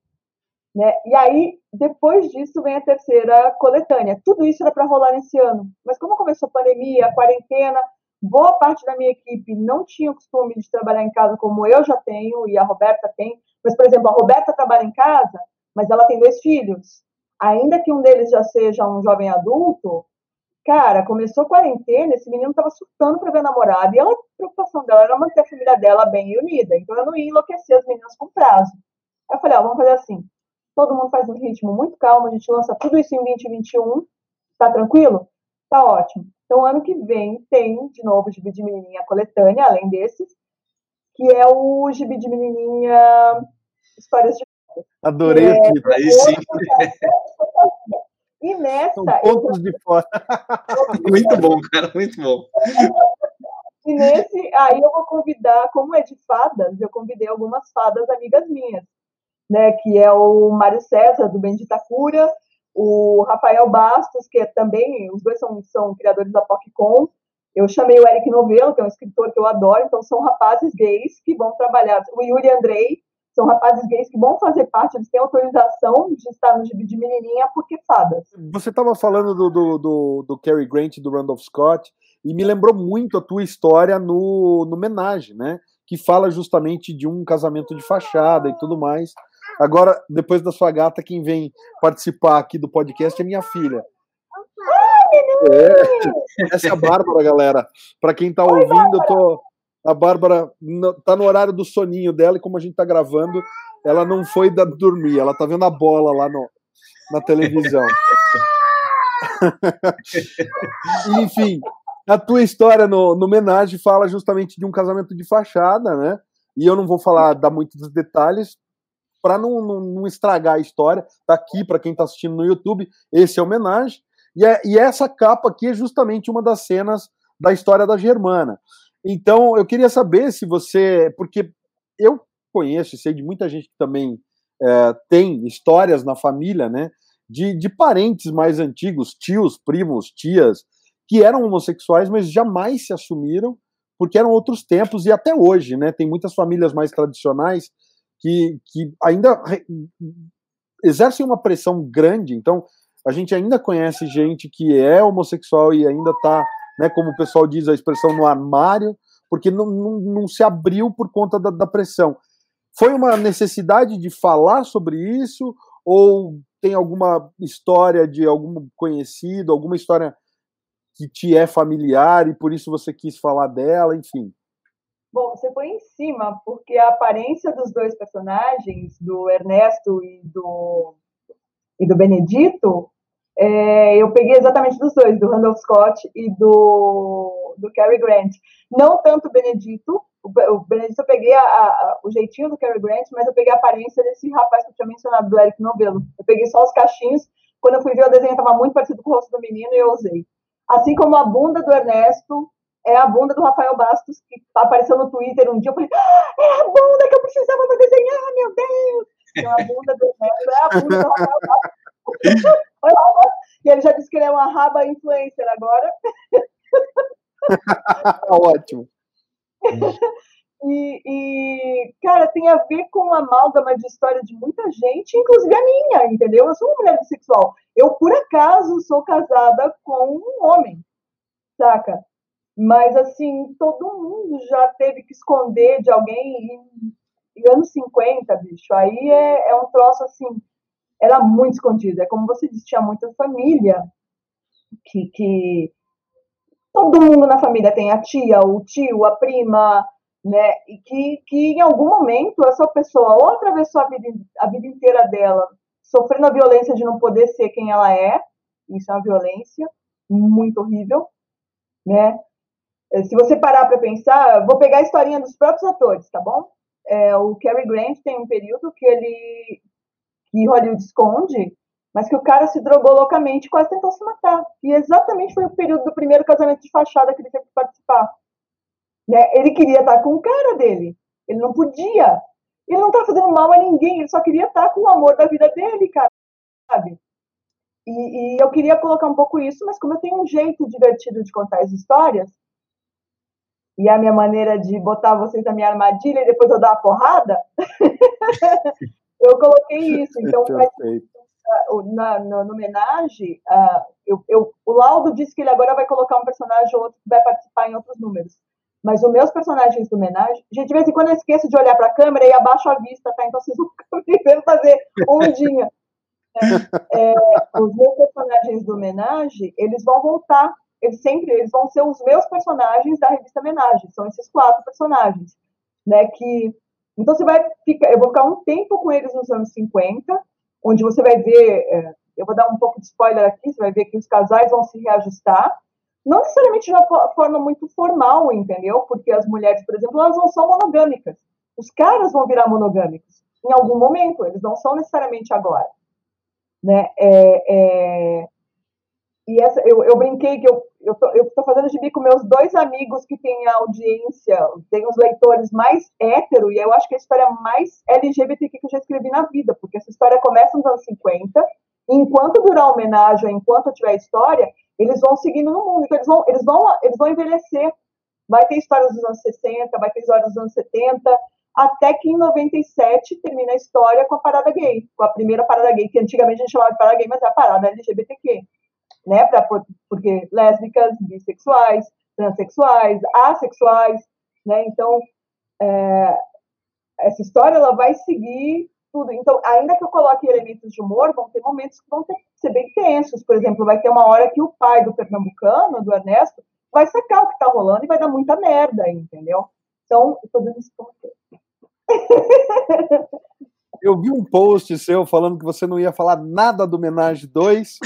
Né? E aí, depois disso, vem a terceira coletânea. Tudo isso era para rolar nesse ano. Mas como começou a pandemia, a quarentena, boa parte da minha equipe não tinha o costume de trabalhar em casa como eu já tenho e a Roberta tem. Mas, por exemplo, a Roberta trabalha em casa, mas ela tem dois filhos. Ainda que um deles já seja um jovem adulto, Cara, começou a quarentena, esse menino tava surtando para ver a namorada, e ela, a preocupação dela era manter a família dela bem unida, então ela não ia enlouquecer as meninas com prazo. Eu falei, ó, vamos fazer assim, todo mundo faz um ritmo muito calmo, a gente lança tudo isso em 2021, tá tranquilo? Tá ótimo. Então, ano que vem tem, de novo, o Gibi de Menininha coletânea, além desses, que é o Gibi de Menininha Histórias de
Adorei
é, o título. Aí sim.
E nessa. São
pontos eu... de fora. <laughs>
muito bom, cara, muito bom.
E nesse, aí eu vou convidar, como é de fadas, eu convidei algumas fadas amigas minhas, né? Que é o Mário César, do Bendita Cura, o Rafael Bastos, que é também, os dois são, são criadores da PocCon. Eu chamei o Eric Novelo, que é um escritor que eu adoro, então são rapazes gays que vão trabalhar. O Yuri Andrei, são rapazes gays que vão fazer parte, eles têm autorização de estar no gibi de menininha porque fadas.
Você estava falando do, do, do, do Cary Grant do Randolph Scott, e me lembrou muito a tua história no, no Menage, né? Que fala justamente de um casamento de fachada e tudo mais. Agora, depois da sua gata, quem vem participar aqui do podcast é minha filha. É, essa é a Bárbara, galera. Para quem está ouvindo, eu tô, a Bárbara tá no horário do soninho dela e como a gente tá gravando, ela não foi da, dormir, ela tá vendo a bola lá no, na televisão. <laughs> Enfim, a tua história no, no homenagem fala justamente de um casamento de fachada, né? E eu não vou falar, dar muitos detalhes, para não, não, não, estragar a história. Tá aqui para quem está assistindo no YouTube, esse é homenagem. E, é, e essa capa aqui é justamente uma das cenas da história da Germana. Então, eu queria saber se você. Porque eu conheço e sei de muita gente que também é, tem histórias na família, né? De, de parentes mais antigos, tios, primos, tias, que eram homossexuais, mas jamais se assumiram, porque eram outros tempos e até hoje, né? Tem muitas famílias mais tradicionais que, que ainda exercem uma pressão grande. Então, a gente ainda conhece gente que é homossexual e ainda está né, como o pessoal diz a expressão no armário, porque não, não, não se abriu por conta da, da, pressão. Foi uma necessidade de falar sobre isso ou tem alguma história de algum conhecido, alguma história que te é familiar e por isso você quis falar dela, enfim?
Bom, você foi em cima, porque a aparência dos dois personagens, do Ernesto e do, e do Benedito, é, eu peguei exatamente dos dois, do Randolph Scott e do, do Cary Grant. Não tanto o Benedito, o, Benedito eu peguei a, a, o jeitinho do Cary Grant, mas eu peguei a aparência desse rapaz que eu tinha mencionado, do Eric Novelo. Eu peguei só os cachinhos. Quando eu fui ver o desenho, estava muito parecido com o rosto do menino e eu usei. Assim como a bunda do Ernesto é a bunda do Rafael Bastos, que apareceu no Twitter um dia. Eu falei, ah, é a bunda que eu precisava para desenhar, meu Deus! Então, a bunda do é a bunda do Rafael Bastos. <laughs> E ele já disse que ele é uma raba influencer agora. <laughs>
Ótimo.
E, e, cara, tem a ver com uma amálgama de história de muita gente, inclusive a minha, entendeu? Eu sou uma mulher bissexual. Eu, por acaso, sou casada com um homem, saca? Mas, assim, todo mundo já teve que esconder de alguém em, em anos 50, bicho. Aí é, é um troço, assim, era muito escondida. É como você disse, tinha muita família que, que todo mundo na família tem a tia, o tio, a prima, né? E que, que em algum momento essa pessoa ou atravessou a vida, a vida inteira dela sofrendo a violência de não poder ser quem ela é, isso é uma violência muito horrível, né? Se você parar para pensar, vou pegar a historinha dos próprios atores, tá bom? É, o Cary Grant tem um período que ele que Hollywood esconde, mas que o cara se drogou loucamente e quase tentou se matar. E exatamente foi o período do primeiro casamento de fachada que ele teve que participar. Né? Ele queria estar com o cara dele. Ele não podia. Ele não estava fazendo mal a ninguém, ele só queria estar com o amor da vida dele, cara. Sabe? E, e eu queria colocar um pouco isso, mas como eu tenho um jeito divertido de contar as histórias, e a minha maneira de botar vocês na minha armadilha e depois eu dar a porrada, <laughs> eu coloquei isso. <laughs> Então, na, no, no homenagem, uh, eu, eu, o Laudo disse que ele agora vai colocar um personagem ou outro que vai participar em outros números. Mas os meus personagens do homenagem, gente, de vez em quando eu esqueço de olhar para a câmera e abaixo a vista, tá? Então vocês vão <laughs> ficar fazer ondinha. É, os meus personagens do homenagem, eles vão voltar. Eles sempre eles vão ser os meus personagens da revista homenagem. São esses quatro personagens, né? Que então, você vai ficar, eu vou ficar um tempo com eles nos anos 50, onde você vai ver, é, eu vou dar um pouco de spoiler aqui, você vai ver que os casais vão se reajustar, não necessariamente de uma forma muito formal, entendeu? Porque as mulheres, por exemplo, elas não são monogâmicas. Os caras vão virar monogâmicos em algum momento, eles não são necessariamente agora. Né? É, é, e essa, eu, eu brinquei que eu eu tô, eu tô fazendo gibi com meus dois amigos que têm audiência, têm os leitores mais hétero, e eu acho que é a história mais LGBTQ que eu já escrevi na vida, porque essa história começa nos anos 50, e enquanto durar a homenagem, enquanto tiver história, eles vão seguindo no mundo, então eles vão, eles vão, eles vão envelhecer. Vai ter histórias dos anos 60, vai ter histórias dos anos 70, até que em 97 termina a história com a parada gay, com a primeira parada gay, que antigamente a gente chamava de parada gay, mas é a parada LGBTQ, né? Pra, porque lésbicas, bissexuais, transexuais, assexuais, né? Então, é, essa história ela vai seguir tudo. Então, ainda que eu coloque elementos de humor, vão ter momentos que vão ter, ser bem tensos. Por exemplo, vai ter uma hora que o pai do pernambucano, do Ernesto, vai sacar o que tá rolando e vai dar muita merda, entendeu? Então, eu tô dando ponto. <laughs>
Eu vi um post seu falando que você não ia falar nada do Menage 2,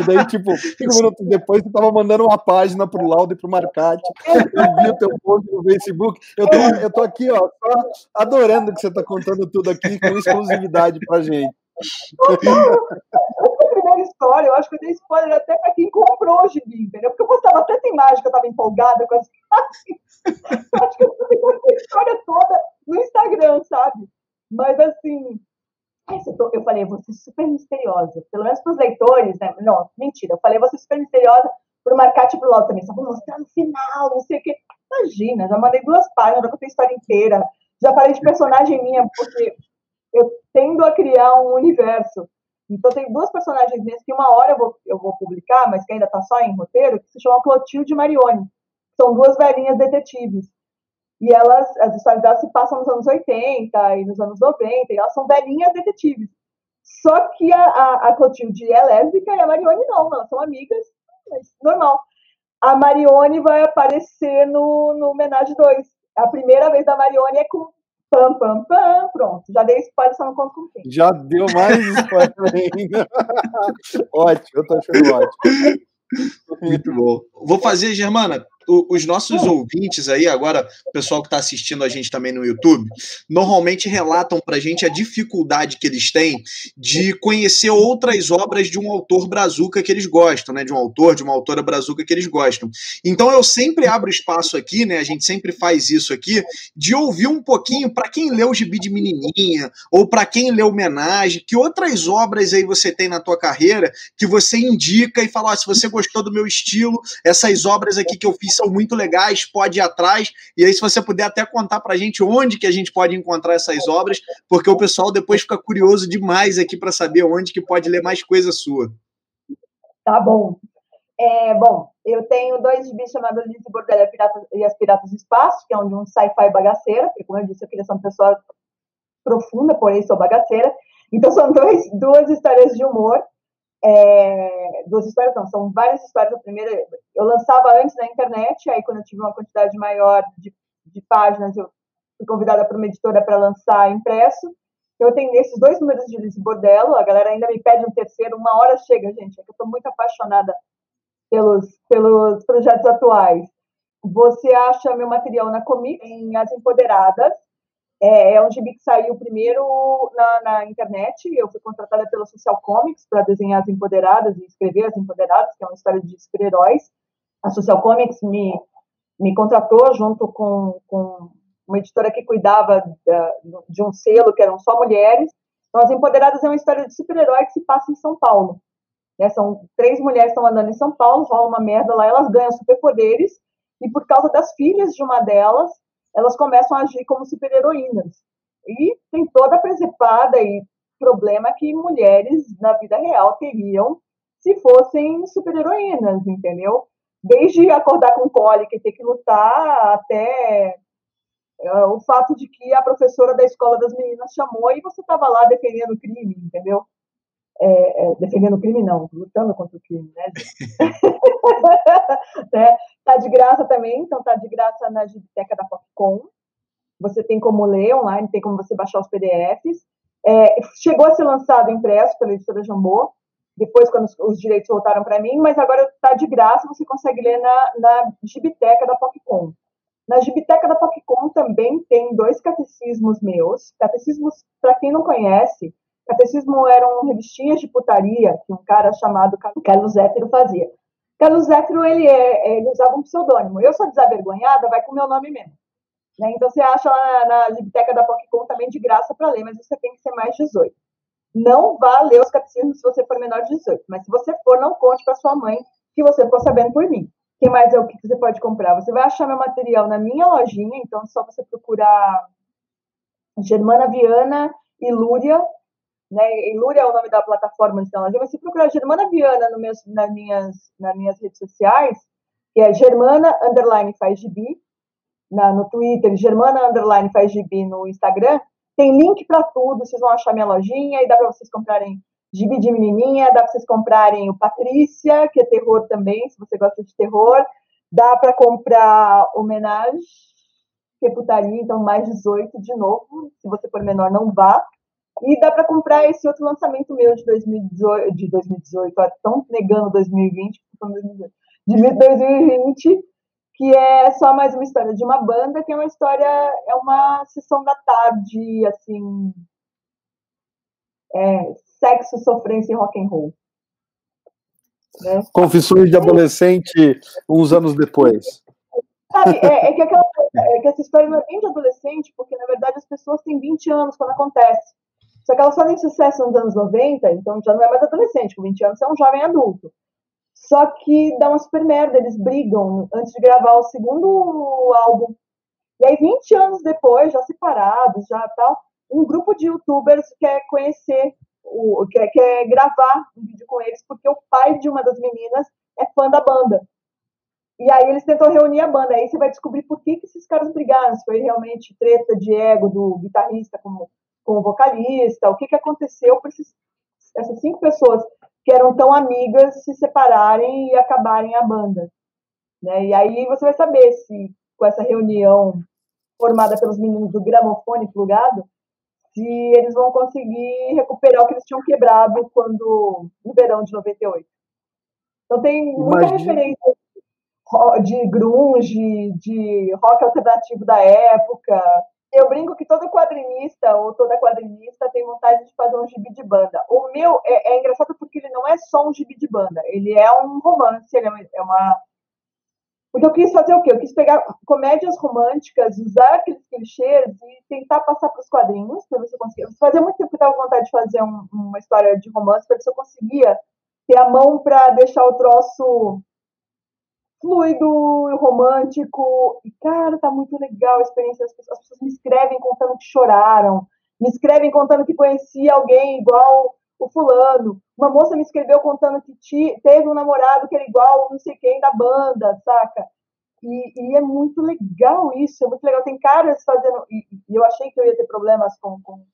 e daí, tipo, <laughs> cinco minutos depois, você estava mandando uma página pro Laudo e pro Marcati. Eu vi o teu post no Facebook. Eu tô, eu tô aqui, ó, só adorando que você está contando tudo aqui com exclusividade pra gente.
a primeira história, eu acho que eu dei spoiler até para quem comprou o gibi, entendeu? Porque eu postava tanta imagem que eu estava empolgada com as <laughs> imagens. Acho que eu contei a história toda no Instagram, sabe? Mas assim, eu falei, você super misteriosa. Pelo menos para os leitores, né? Não, mentira. Eu falei, você super misteriosa para o Marcate e para o Lau também. Só vou mostrar no final, não sei o quê. Imagina, já mandei duas páginas, já contei a história inteira. Já falei de personagem minha, porque eu tendo a criar um universo. Então, tem duas personagens minhas que uma hora eu vou, eu vou publicar, mas que ainda está só em roteiro, que se chama Clotilde e Marione. São duas velhinhas detetives. E elas, as histórias delas se passam nos anos 80 e nos anos 90, e elas são velhinhas detetives. Só que a, a, a Clotilde é lésbica e a Marione não, elas são amigas, mas normal. A Marione vai aparecer no, no Homenagem 2. A primeira vez da Marione é com pam, pam, pam, pronto. Já dei spoiler, só não conto com quem.
Já deu mais spoiler <laughs> ainda. <laughs> ótimo, eu tô achando ótimo.
Muito bom. Vou fazer, Germana, os nossos ouvintes aí, agora, o pessoal que está assistindo a gente também no YouTube, normalmente relatam para a gente a dificuldade que eles têm de conhecer outras obras de um autor brazuca que eles gostam, né? De um autor, de uma autora brazuca que eles gostam. Então eu sempre abro espaço aqui, né? A gente sempre faz isso aqui, de ouvir um pouquinho para quem leu o Gibi de Menininha, ou para quem leu Homenagem, que outras obras aí você tem na tua carreira que você indica e fala, oh, se você gostou do meu estilo, essas obras aqui que eu fiz são muito legais, pode ir atrás. E aí, se você puder até contar para a gente onde que a gente pode encontrar essas obras, porque o pessoal depois fica curioso demais aqui para saber onde que pode ler mais coisa sua.
Tá bom. É, bom, eu tenho dois gibis chamados Liz e Bordel e as Piratas do Espaço, que é um de um sci-fi bagaceira, porque, como eu disse, eu queria ser uma pessoa profunda, porém sou bagaceira. Então, são dois, duas histórias de humor é, duas histórias, não, são várias histórias. A primeira, eu lançava antes na internet, aí quando eu tive uma quantidade maior de, de páginas, eu fui convidada para uma editora para lançar impresso. Eu tenho esses dois números de Liz Bordello, a galera ainda me pede um terceiro, uma hora chega, gente, é que eu estou muito apaixonada pelos, pelos projetos atuais. Você acha meu material na Comic, em As Empoderadas, é, é um gibi que saiu primeiro na, na, internet. Eu fui contratada pela Social Comics para desenhar as Empoderadas e escrever as Empoderadas, que é uma história de super-heróis. A Social Comics me, me contratou junto com, com uma editora que cuidava da, de um selo que eram só mulheres. Então, As Empoderadas é uma história de super-herói que se passa em São Paulo. Né? São três mulheres que estão andando em São Paulo, rola uma merda lá, elas ganham superpoderes, e por causa das filhas de uma delas, elas começam a agir como super-heroínas. E tem toda a presepada e problema que mulheres na vida real teriam se fossem super-heroínas, entendeu? Desde acordar com cólica e ter que lutar até uh, o fato de que a professora da escola das meninas chamou e você estava lá defendendo o crime, entendeu? É, é, defendendo o crime, não, lutando contra o crime, né? né? <laughs> Tá de graça também, então tá de graça na biblioteca da Popcom. Você tem como ler online, tem como você baixar os PDFs. É, chegou a ser lançado impresso pela editora Jambô, depois quando os, os direitos voltaram para mim, mas agora está de graça, você consegue ler na, na Gibiteca da Popcom. Na Gibiteca da Popcom também tem dois catecismos meus. Catecismos, para quem não conhece, Catecismo eram revistinhas de putaria que um cara chamado Carlos Zéfiro fazia. Carlos Zéfiro, ele, é, ele usava um pseudônimo. Eu sou desavergonhada, vai com o meu nome mesmo. Né? Então, você acha lá na, na biblioteca da PocCon também de graça para ler, mas você tem que ser mais 18. Não vá ler os catecismos se você for menor de 18. Mas se você for, não conte para sua mãe que você ficou sabendo por mim. O que mais é o que você pode comprar? Você vai achar meu material na minha lojinha, então é só você procurar Germana Viana e Lúria, né? E Lúria é o nome da plataforma de download, mas se procurar Germana Viana no meus, nas, minhas, nas minhas redes sociais, que é Germana Underline faz gibi, na, no Twitter, Germana Underline faz gibi no Instagram, tem link para tudo, vocês vão achar minha lojinha e dá para vocês comprarem gibi de menininha, dá para vocês comprarem o Patrícia, que é terror também, se você gosta de terror, dá para comprar homenagem, que é putaria, então mais 18 de novo, se você for menor não vá, e dá para comprar esse outro lançamento meu de 2018, de 2018, estão negando 2020, de 2020, que é só mais uma história de uma banda, que é uma história, é uma sessão da tarde, assim, é, sexo, sofrência e rock and roll.
Né? Confissões de adolescente uns anos depois.
Sabe, é, é, que aquela, é que essa história não é bem de adolescente, porque na verdade as pessoas têm 20 anos quando acontece. Só que elas fazem sucesso nos anos 90, então já não é mais adolescente, com 20 anos você é um jovem adulto. Só que dá uma super merda, eles brigam antes de gravar o segundo álbum. E aí, 20 anos depois, já separados, já tal, um grupo de youtubers quer conhecer, o, quer, quer gravar um vídeo com eles, porque o pai de uma das meninas é fã da banda. E aí eles tentam reunir a banda. Aí você vai descobrir por que, que esses caras brigaram. Se foi realmente treta de ego do guitarrista com, com o vocalista, o que, que aconteceu para essas cinco pessoas que eram tão amigas se separarem e acabarem a banda. Né? E aí você vai saber se com essa reunião formada pelos meninos do gramofone plugado, se eles vão conseguir recuperar o que eles tinham quebrado quando no verão de 98. Então tem muita Imagina. referência de grunge, de rock alternativo da época, eu brinco que todo quadrinista ou toda quadrinista tem vontade de fazer um gibi de banda. O meu é, é engraçado porque ele não é só um gibi de banda, ele é um romance, ele é uma. É porque eu quis fazer o quê? Eu quis pegar comédias românticas, usar aqueles clichês e tentar passar para os quadrinhos, para ver se eu conseguia. Fazia muito tempo que eu estava com vontade de fazer um, uma história de romance, para ver se eu conseguia ter a mão para deixar o troço fluido, romântico. E, cara, tá muito legal a experiência. As pessoas, as pessoas me escrevem contando que choraram, me escrevem contando que conhecia alguém igual o fulano. Uma moça me escreveu contando que teve um namorado que era igual não sei quem da banda, saca? E, e, é muito legal isso, é muito legal. Tem caras fazendo. E, e eu achei que eu ia ter problemas com, com,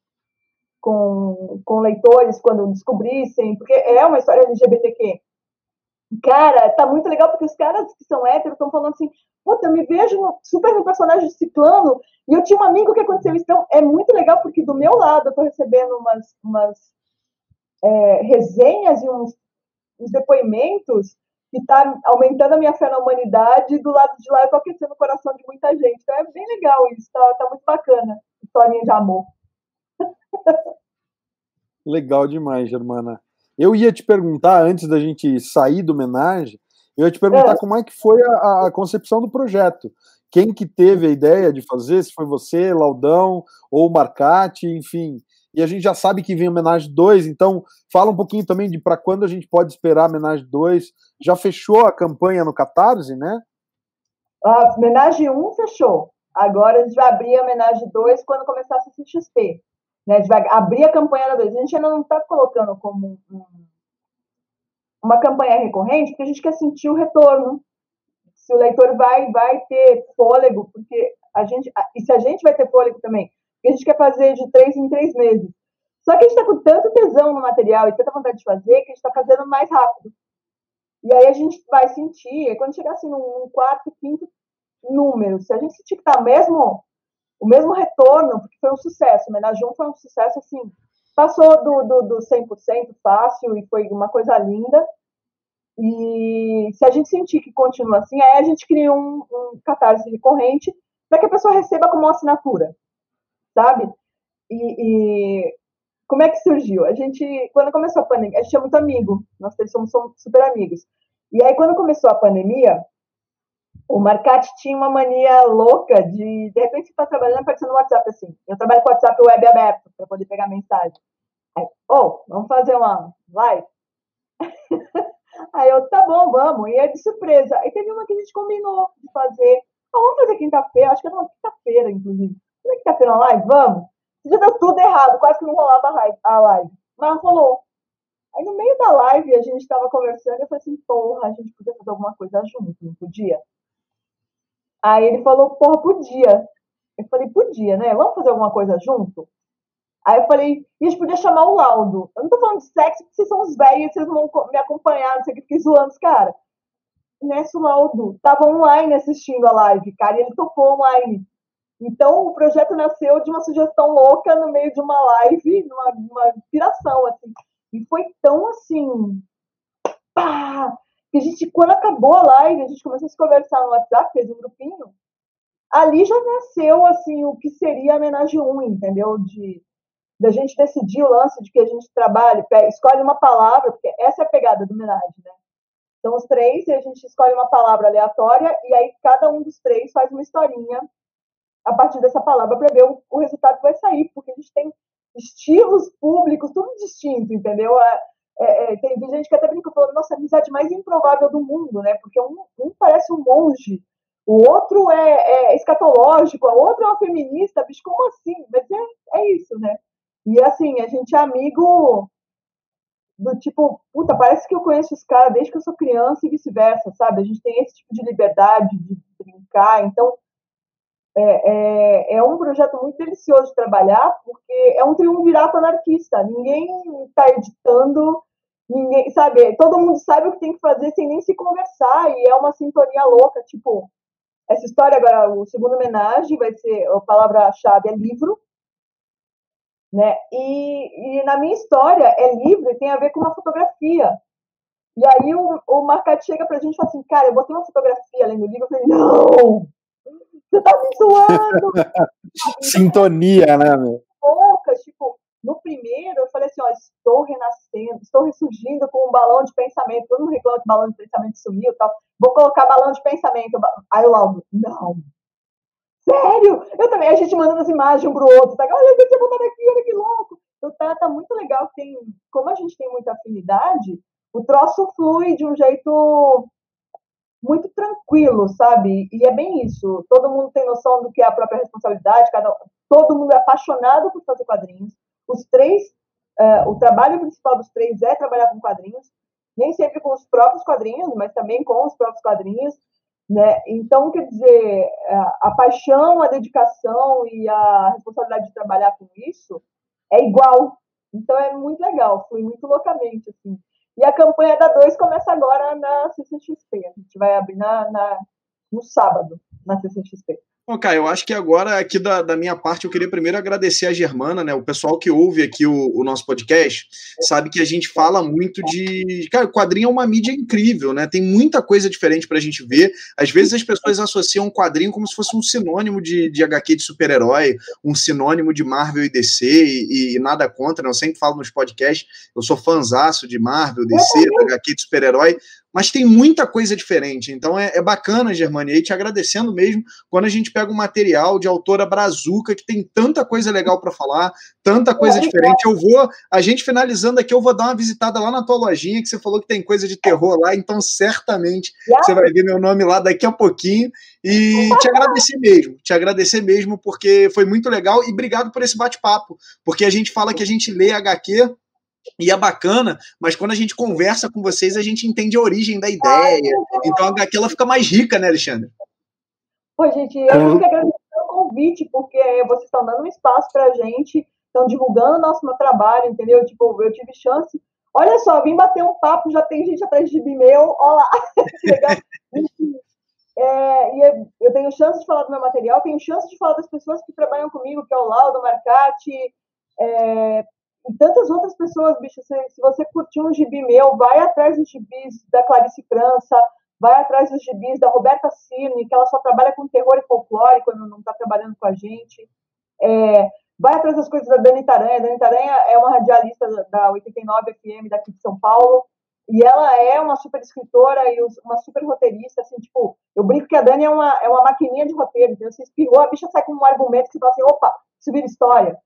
com, com leitores quando descobrissem, porque é uma história LGBTQ. Cara, tá muito legal porque os caras que são héteros estão falando assim, puta, eu me vejo super no personagem de Ciclano, e eu tinha um amigo que aconteceu isso. Então, é muito legal porque do meu lado eu tô recebendo umas, umas é, resenhas e uns, uns depoimentos que tá aumentando a minha fé na humanidade, e do lado de lá eu tô aquecendo o coração de muita gente. Então é bem legal isso, tá, tá muito bacana. Historinha de amor.
Legal demais, Germana. Eu ia te perguntar, antes da gente sair do homenagem, eu ia te perguntar é. como é que foi a, a, concepção do projeto. Quem que teve a ideia de fazer, se foi você, Laudão, ou Marcati, enfim. E a gente já sabe que vem homenagem 2, então fala um pouquinho também de para quando a gente pode esperar a homenagem 2. Já fechou a campanha no Catarse, né?
A homenagem 1 um fechou. Agora a gente vai abrir a homenagem 2 quando começar a CXP. Né? Vai abrir a campanha da 2. A gente ainda não está colocando como um, uma campanha recorrente, porque a gente quer sentir o retorno. Se o leitor vai, vai ter fôlego, porque a gente. E se a gente vai ter fôlego também, porque a gente quer fazer de três em três meses. Só que a gente está com tanto tesão no material e tanta vontade de fazer que a gente está fazendo mais rápido. E aí a gente vai sentir, quando chegar assim num quarto, quinto número, se a gente sentir que está mesmo o mesmo retorno, porque foi um sucesso. Homenagem 1 foi um sucesso, assim, passou do, do, do 100% fácil e foi uma coisa linda. E se a gente sentir que continua assim, aí a gente cria um, um catarse recorrente para que a pessoa receba como uma assinatura, sabe? E, e, como é que surgiu? A gente, quando começou a pandemia, a gente é muito amigo, nós somos, somos super amigos. E aí, quando começou a pandemia, o Marcati tinha uma mania louca de, de repente, você está trabalhando aparecendo no WhatsApp assim. Eu trabalho com o WhatsApp web aberto para poder pegar mensagem. Aí, oh, vamos fazer uma live? <laughs> Aí eu, tá bom, vamos. E é de surpresa. Aí teve uma que a gente combinou de fazer. Oh, vamos fazer quinta-feira, acho que era uma quinta-feira, inclusive. Fazer quinta-feira uma live? Vamos. já deu tudo errado, quase que não rolava a live. Mas rolou. Aí no meio da live a gente estava conversando, eu falei assim, porra, a gente podia fazer alguma coisa junto, não podia? Aí ele falou, porra, podia. Eu falei, podia, né? Vamos fazer alguma coisa junto? Aí eu falei, e a gente podia chamar o Laudo. Eu não tô falando de sexo, porque vocês são os velhos, vocês vão me acompanhar, não sei o que, fiquei zoando os caras. Nessa, o Laudo tava online assistindo a live, cara, e ele topou online. Então, o projeto nasceu de uma sugestão louca no meio de uma live, numa, numa inspiração, assim. E foi tão assim. Pá! Que a gente, quando acabou a live, a gente começou a se conversar no WhatsApp, fez um grupinho. Ali já nasceu, assim, o que seria a homenagem 1, entendeu? De da gente decidir o lance de que a gente trabalha, escolhe uma palavra, porque essa é a pegada do homenagem, né? São os três e a gente escolhe uma palavra aleatória e aí cada um dos três faz uma historinha a partir dessa palavra para ver o, o, resultado que vai sair, porque a gente tem estilos públicos tudo distinto, entendeu? É, é, é tem gente que até brinca falando, nossa, a amizade mais improvável do mundo, né? Porque um, um parece um monge, o outro é, é escatológico, o outro é uma feminista, bicho, como assim? Mas é, é isso, né? E assim, a gente é amigo do tipo, puta, parece que eu conheço os caras desde que eu sou criança e vice-versa, sabe? A gente tem esse tipo de liberdade de brincar, então é, é, é, um projeto muito delicioso de trabalhar, porque é um triunvirato anarquista. Ninguém está editando, ninguém, sabe? Todo mundo sabe o que tem que fazer sem nem se conversar, e é uma sintonia louca. Tipo, essa história agora, o segundo homenagem vai ser, a palavra-chave é livro, né? E, e, na minha história é livro e tem a ver com uma fotografia. E aí o, o Marcate chega pra gente e fala assim, cara, eu botei uma fotografia além do livro. Eu falei, não! Você tá me zoando! <laughs>
Sintonia, né, meu?
Poucas, tipo, no primeiro eu falei assim, ó, estou renascendo, estou ressurgindo com um balão de pensamento. Todo mundo reclama que balão de pensamento sumiu e tal. Vou colocar balão de pensamento. Aí o Laudo, não, Sério? Eu também, a gente mandando as imagens um pro outro, tá? Olha, você botar aqui, olha que louco. Então tá, tá muito legal, tem, como a gente tem muita afinidade, o troço flui de um jeito muito tranquilo, sabe? E é bem isso. Todo mundo tem noção do que é a própria responsabilidade, cada, todo mundo é apaixonado por fazer quadrinhos. Os três, uh, o trabalho principal dos três é trabalhar com quadrinhos, nem sempre com os próprios quadrinhos, mas também com os próprios quadrinhos. Né? Então, quer dizer, a paixão, a dedicação e a responsabilidade de trabalhar com isso é igual. Então, é muito legal, fui muito loucamente. Assim. E a campanha da 2 começa agora na CCXP. A gente vai abrir na, na no sábado, na CCXP.
Bom, Caio, eu acho que agora, aqui da, da, minha parte, eu queria primeiro agradecer a Germana, né? O pessoal que ouve aqui o, o, nosso podcast sabe que a gente fala muito de. Cara, quadrinho é uma mídia incrível, né? Tem muita coisa diferente pra gente ver. Às vezes as pessoas associam quadrinho como se fosse um sinônimo de, de HQ de super-herói, um sinônimo de Marvel e DC, e, e, nada contra, né? Eu sempre falo nos podcasts, eu sou fanzaço de Marvel, DC, HQ de super-herói, mas tem muita coisa diferente. Então é, é bacana, Germani, e te agradecendo mesmo quando a gente pega um material de autora brazuca que tem tanta coisa legal para falar, tanta coisa é, diferente. Eu vou, a gente finalizando aqui, eu vou dar uma visitada lá na tua lojinha, que você falou que tem coisa de terror lá, então certamente você vai ver meu nome lá daqui a pouquinho. E te agradecer mesmo, te agradecer mesmo, porque foi muito legal e obrigado por esse bate-papo, porque a gente fala que a gente lê HQ e é bacana, mas quando a gente conversa com vocês, a gente entende a origem da ideia. Então a HQ ela fica mais rica, né, Alexandre?
Pô, gente, eu tenho que agradecer o convite, porque vocês estão dando um espaço para a gente, estão divulgando o nosso trabalho, entendeu? Tipo, eu tive chance. Olha só, vim bater um papo, já tem gente atrás de mim meu, olha lá. <laughs> é, e eu tenho chance de falar do meu material, tenho chance de falar das pessoas que trabalham comigo, que é o Laudo, o Marcati, é, e tantas outras pessoas, bicho, se, se você curtiu um gibi meu, vai atrás dos gibis da Clarice França, vai atrás dos gibis da Roberta Cirne, que ela só trabalha com terror e folclore quando não está trabalhando com a gente. É, vai atrás das coisas da Dani Taranha. A Dani Taranha é uma radialista da 89 FM daqui de São Paulo, e ela é uma super escritora e uma super roteirista, assim, tipo, eu brinco que a Dani é uma, é uma maquininha de roteiro, então você espirrou, a bicha sai com um argumento que você fala assim, opa, vira história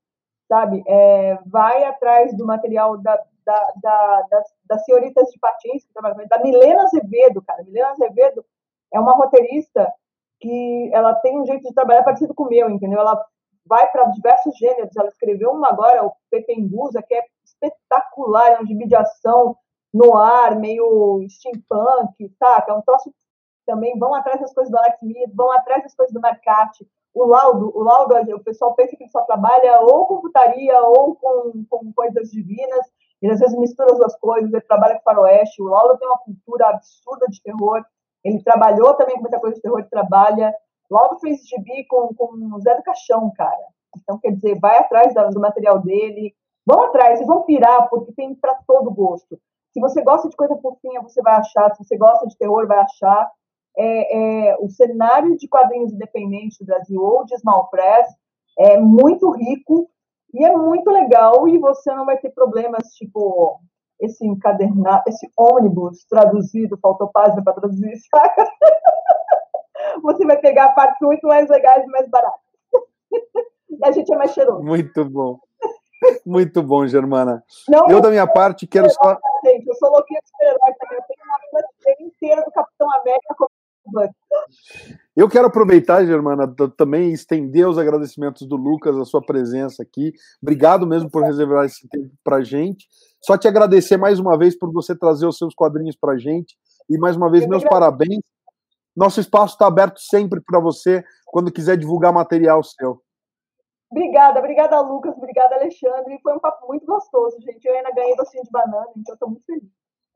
sabe? É, vai atrás do material da, da, da, das, das senhoritas de patins, da Milena Azevedo, cara. Milena Azevedo é uma roteirista que ela tem um jeito de trabalhar parecido com o meu, entendeu? Ela vai para diversos gêneros. Ela escreveu uma agora, o Pepengusa, que é espetacular, é um de ação no ar, meio steampunk, saca? É um troço também, vão atrás das coisas do Alex Smith, vão atrás das coisas do Mercati. O laudo, o laudo, o pessoal pensa que ele só trabalha ou com putaria ou com, com coisas divinas, ele às vezes mistura as duas coisas, ele trabalha com faroeste, o laudo tem uma cultura absurda de terror, ele trabalhou também com muita coisa de terror, trabalha. Logo fez gibi com, com Zé do Caixão, cara. Então, quer dizer, vai atrás do material dele. Vão atrás, vão pirar, porque tem para todo gosto. Se você gosta de coisa fofinha, você vai achar. Se você gosta de terror, vai achar. É, é, o cenário de quadrinhos independentes do Brasil ou de Small Press é muito rico e é muito legal e você não vai ter problemas tipo esse encadernado, esse ônibus traduzido, faltou página para traduzir, <laughs> saca? Você vai pegar partes muito mais legais e mais baratas. <laughs> E a gente é mais cheiroso.
Muito bom. Muito bom, Germana. Não, eu, da minha parte, quero só.
Gente, eu sou louquinha de super-herói também. Eu tenho uma vida inteira do Capitão América
eu quero aproveitar, Germana, também estender os agradecimentos do Lucas, a sua presença aqui. Obrigado mesmo por reservar esse tempo para gente. Só te agradecer mais uma vez por você trazer os seus quadrinhos para a gente. E mais uma vez, meus parabéns. Nosso espaço está aberto sempre para você, quando quiser divulgar material seu.
Obrigada, obrigada, Lucas, obrigada, Alexandre. Foi um papo muito gostoso, gente. Eu ainda ganhei docinho de banana, então estou muito feliz.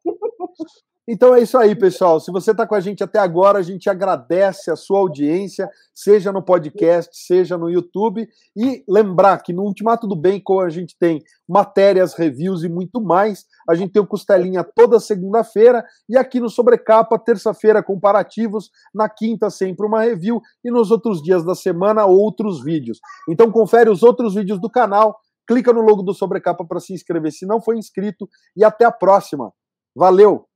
<laughs>
Então é isso aí, pessoal. Se você está com a gente até agora, a gente agradece a sua audiência, seja no podcast, seja no YouTube. E lembrar que no Ultimato do Bacon a gente tem matérias, reviews e muito mais. A gente tem o Costelinha toda segunda-feira e aqui no Sobrecapa, terça-feira, comparativos. Na quinta, sempre uma review. E nos outros dias da semana, outros vídeos. Então confere os outros vídeos do canal. Clica no logo do Sobrecapa para se inscrever se não for inscrito. E até a próxima. Valeu!